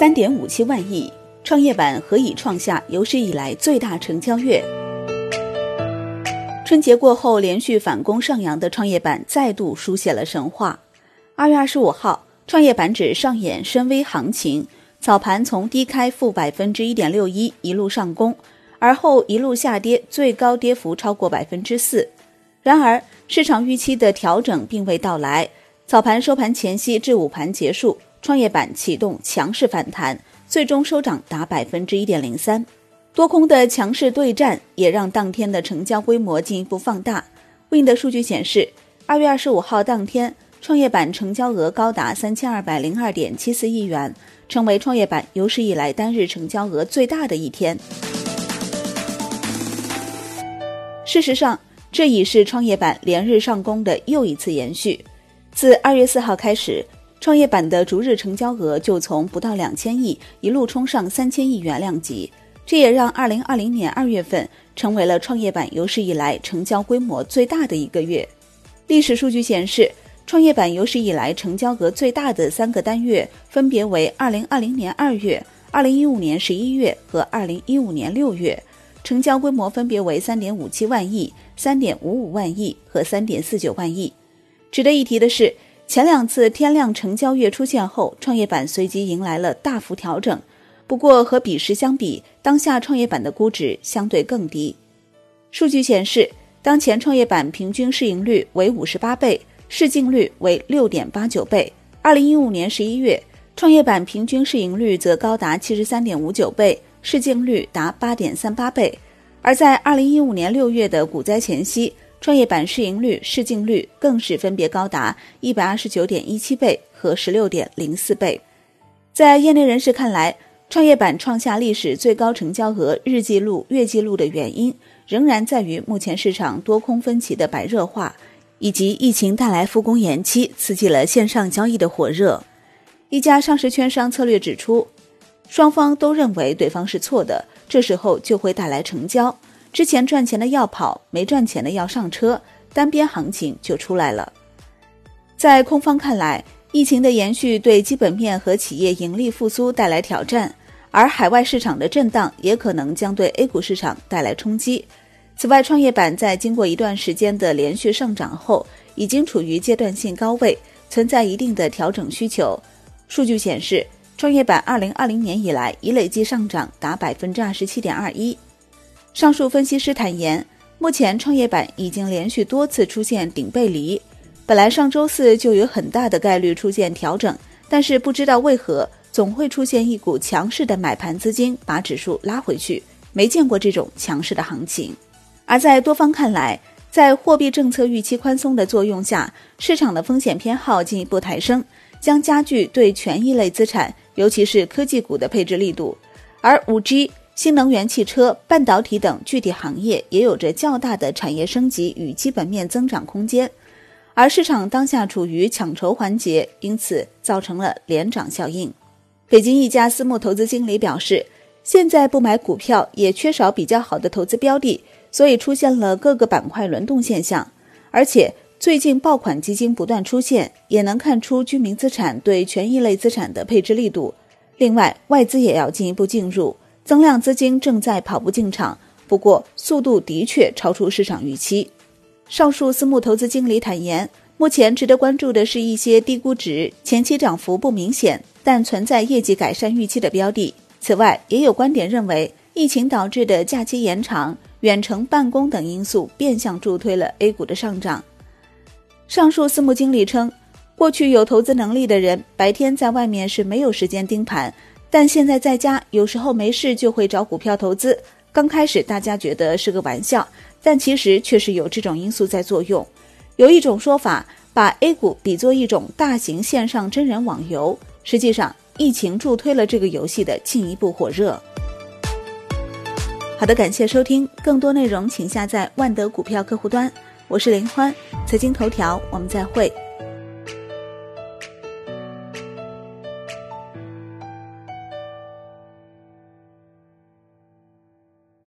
三点五七万亿，创业板何以创下有史以来最大成交月？春节过后连续反攻上扬的创业板再度书写了神话。二月二十五号，创业板指上演深 V 行情，早盘从低开负百分之一点六一一路上攻，而后一路下跌，最高跌幅超过百分之四。然而，市场预期的调整并未到来。早盘收盘前夕至午盘结束，创业板启动强势反弹，最终收涨达百分之一点零三。多空的强势对战也让当天的成交规模进一步放大。Win 的数据显示，二月二十五号当天，创业板成交额高达三千二百零二点七四亿元，成为创业板有史以来单日成交额最大的一天。事实上，这已是创业板连日上攻的又一次延续。自二月四号开始，创业板的逐日成交额就从不到两千亿一路冲上三千亿元量级，这也让二零二零年二月份成为了创业板有史以来成交规模最大的一个月。历史数据显示，创业板有史以来成交额最大的三个单月分别为二零二零年二月、二零一五年十一月和二零一五年六月，成交规模分别为三点五七万亿、三点五五万亿和三点四九万亿。值得一提的是，前两次天量成交月出现后，创业板随即迎来了大幅调整。不过和彼时相比，当下创业板的估值相对更低。数据显示，当前创业板平均市盈率为五十八倍，市净率为六点八九倍。二零一五年十一月，创业板平均市盈率则高达七十三点五九倍，市净率达八点三八倍。而在二零一五年六月的股灾前夕。创业板市盈率、市净率更是分别高达一百二十九点一七倍和十六点零四倍。在业内人士看来，创业板创下历史最高成交额日记录、月记录的原因，仍然在于目前市场多空分歧的白热化，以及疫情带来复工延期，刺激了线上交易的火热。一家上市券商策略指出，双方都认为对方是错的，这时候就会带来成交。之前赚钱的要跑，没赚钱的要上车，单边行情就出来了。在空方看来，疫情的延续对基本面和企业盈利复苏带来挑战，而海外市场的震荡也可能将对 A 股市场带来冲击。此外，创业板在经过一段时间的连续上涨后，已经处于阶段性高位，存在一定的调整需求。数据显示，创业板二零二零年以来已累计上涨达百分之二十七点二一。上述分析师坦言，目前创业板已经连续多次出现顶背离，本来上周四就有很大的概率出现调整，但是不知道为何总会出现一股强势的买盘资金把指数拉回去，没见过这种强势的行情。而在多方看来，在货币政策预期宽松的作用下，市场的风险偏好进一步抬升，将加剧对权益类资产，尤其是科技股的配置力度，而五 G。新能源汽车、半导体等具体行业也有着较大的产业升级与基本面增长空间，而市场当下处于抢筹环节，因此造成了连涨效应。北京一家私募投资经理表示，现在不买股票也缺少比较好的投资标的，所以出现了各个板块轮动现象。而且最近爆款基金不断出现，也能看出居民资产对权益类资产的配置力度。另外，外资也要进一步进入。增量资金正在跑步进场，不过速度的确超出市场预期。上述私募投资经理坦言，目前值得关注的是一些低估值、前期涨幅不明显但存在业绩改善预期的标的。此外，也有观点认为，疫情导致的假期延长、远程办公等因素变相助推了 A 股的上涨。上述私募经理称，过去有投资能力的人，白天在外面是没有时间盯盘。但现在在家，有时候没事就会找股票投资。刚开始大家觉得是个玩笑，但其实确实有这种因素在作用。有一种说法，把 A 股比作一种大型线上真人网游。实际上，疫情助推了这个游戏的进一步火热。好的，感谢收听，更多内容请下载万德股票客户端。我是林欢，财经头条，我们再会。